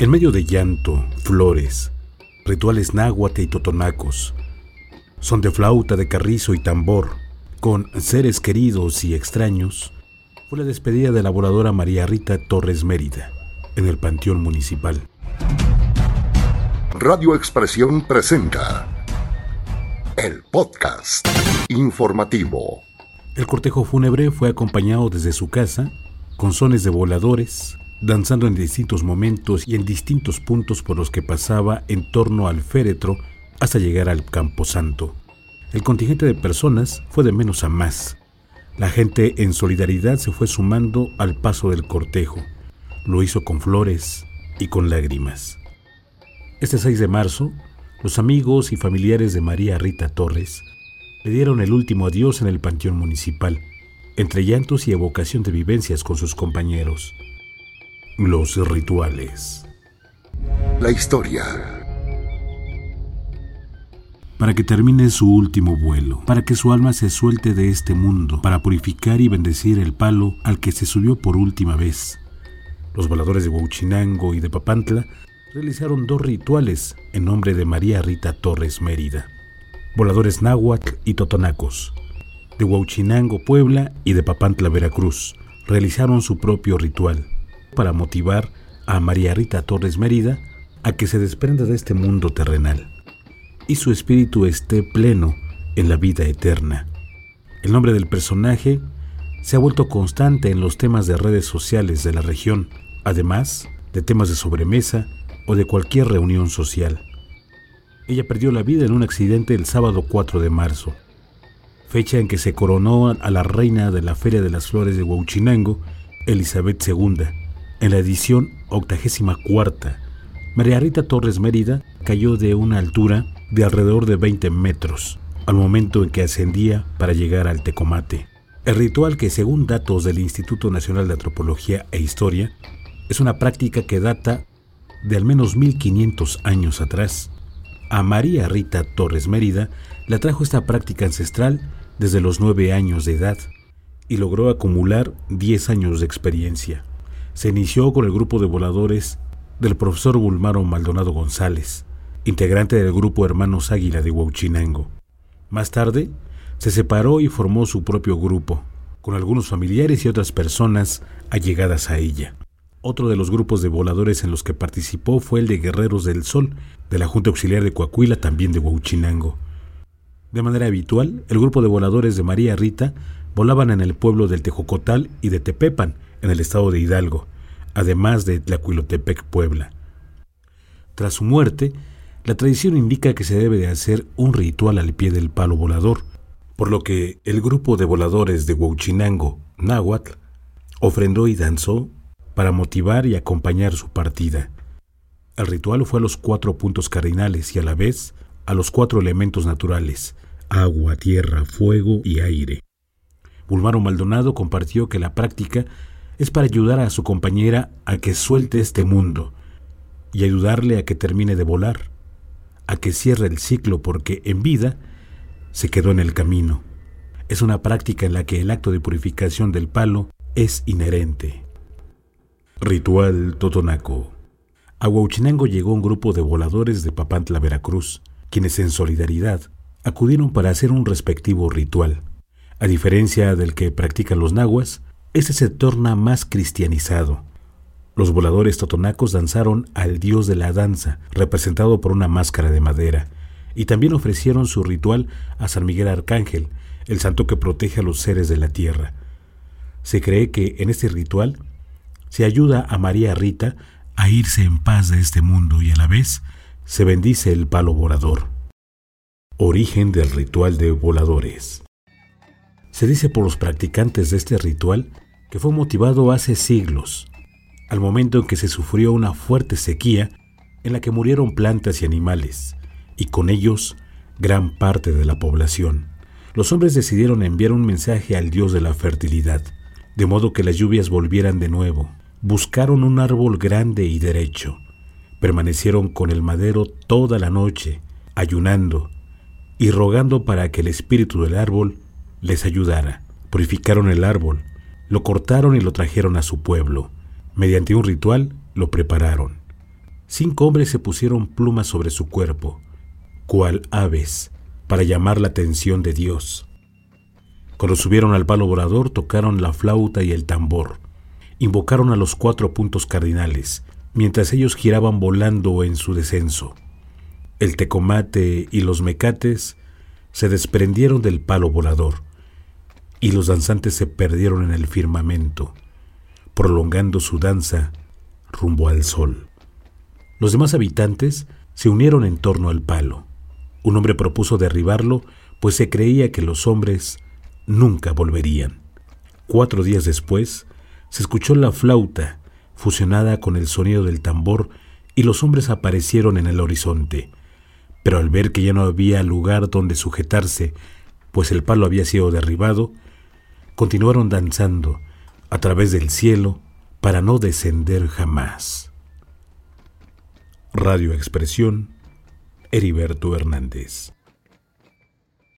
En medio de llanto, flores, rituales náhuatl y totonacos, son de flauta, de carrizo y tambor, con seres queridos y extraños, fue la despedida de la voladora María Rita Torres Mérida en el Panteón Municipal. Radio Expresión presenta el podcast informativo. El cortejo fúnebre fue acompañado desde su casa con sones de voladores, danzando en distintos momentos y en distintos puntos por los que pasaba en torno al féretro hasta llegar al Camposanto. El contingente de personas fue de menos a más. La gente en solidaridad se fue sumando al paso del cortejo. Lo hizo con flores y con lágrimas. Este 6 de marzo, los amigos y familiares de María Rita Torres le dieron el último adiós en el Panteón Municipal, entre llantos y evocación de vivencias con sus compañeros. Los rituales. La historia. Para que termine su último vuelo, para que su alma se suelte de este mundo, para purificar y bendecir el palo al que se subió por última vez. Los voladores de Huachinango y de Papantla realizaron dos rituales en nombre de María Rita Torres Mérida. Voladores náhuatl y totonacos, de Huachinango, Puebla y de Papantla, Veracruz, realizaron su propio ritual para motivar a María Rita Torres Mérida a que se desprenda de este mundo terrenal y su espíritu esté pleno en la vida eterna. El nombre del personaje se ha vuelto constante en los temas de redes sociales de la región, además de temas de sobremesa o de cualquier reunión social. Ella perdió la vida en un accidente el sábado 4 de marzo, fecha en que se coronó a la reina de la Feria de las Flores de Huachinango, Elizabeth II, en la edición 84. María Rita Torres Mérida cayó de una altura de alrededor de 20 metros al momento en que ascendía para llegar al Tecomate. El ritual que según datos del Instituto Nacional de Antropología e Historia es una práctica que data de al menos 1500 años atrás. A María Rita Torres Mérida la trajo esta práctica ancestral desde los nueve años de edad y logró acumular 10 años de experiencia. Se inició con el grupo de voladores del profesor Bulmaro Maldonado González, integrante del grupo Hermanos Águila de Huachinango. Más tarde, se separó y formó su propio grupo, con algunos familiares y otras personas allegadas a ella. Otro de los grupos de voladores en los que participó fue el de Guerreros del Sol, de la Junta Auxiliar de Coahuila, también de Huachinango. De manera habitual, el grupo de voladores de María Rita volaban en el pueblo del Tejocotal y de Tepepan, en el estado de Hidalgo, además de Tlacuilotepec, Puebla. Tras su muerte, la tradición indica que se debe de hacer un ritual al pie del palo volador, por lo que el grupo de voladores de Huachinango, Náhuatl, ofrendó y danzó para motivar y acompañar su partida. El ritual fue a los cuatro puntos cardinales y a la vez a los cuatro elementos naturales, agua, tierra, fuego y aire. Bulmaro Maldonado compartió que la práctica es para ayudar a su compañera a que suelte este mundo y ayudarle a que termine de volar, a que cierre el ciclo porque en vida se quedó en el camino. Es una práctica en la que el acto de purificación del palo es inherente. Ritual Totonaco. A Huachinango llegó un grupo de voladores de Papantla, Veracruz, quienes en solidaridad acudieron para hacer un respectivo ritual. A diferencia del que practican los nahuas, este se torna más cristianizado. Los voladores totonacos danzaron al dios de la danza, representado por una máscara de madera, y también ofrecieron su ritual a San Miguel Arcángel, el santo que protege a los seres de la tierra. Se cree que en este ritual se ayuda a María Rita a irse en paz de este mundo y a la vez se bendice el palo volador. Origen del ritual de voladores. Se dice por los practicantes de este ritual que fue motivado hace siglos, al momento en que se sufrió una fuerte sequía en la que murieron plantas y animales, y con ellos gran parte de la población. Los hombres decidieron enviar un mensaje al dios de la fertilidad, de modo que las lluvias volvieran de nuevo. Buscaron un árbol grande y derecho. Permanecieron con el madero toda la noche, ayunando y rogando para que el espíritu del árbol les ayudara. Purificaron el árbol, lo cortaron y lo trajeron a su pueblo. Mediante un ritual lo prepararon. cinco hombres se pusieron plumas sobre su cuerpo, cual aves, para llamar la atención de Dios. Cuando subieron al palo volador, tocaron la flauta y el tambor. Invocaron a los cuatro puntos cardinales, mientras ellos giraban volando en su descenso. El tecomate y los mecates se desprendieron del palo volador, y los danzantes se perdieron en el firmamento, prolongando su danza rumbo al sol. Los demás habitantes se unieron en torno al palo. Un hombre propuso derribarlo, pues se creía que los hombres nunca volverían. Cuatro días después, se escuchó la flauta, fusionada con el sonido del tambor, y los hombres aparecieron en el horizonte. Pero al ver que ya no había lugar donde sujetarse, pues el palo había sido derribado, continuaron danzando a través del cielo para no descender jamás. Radio Expresión, Heriberto Hernández.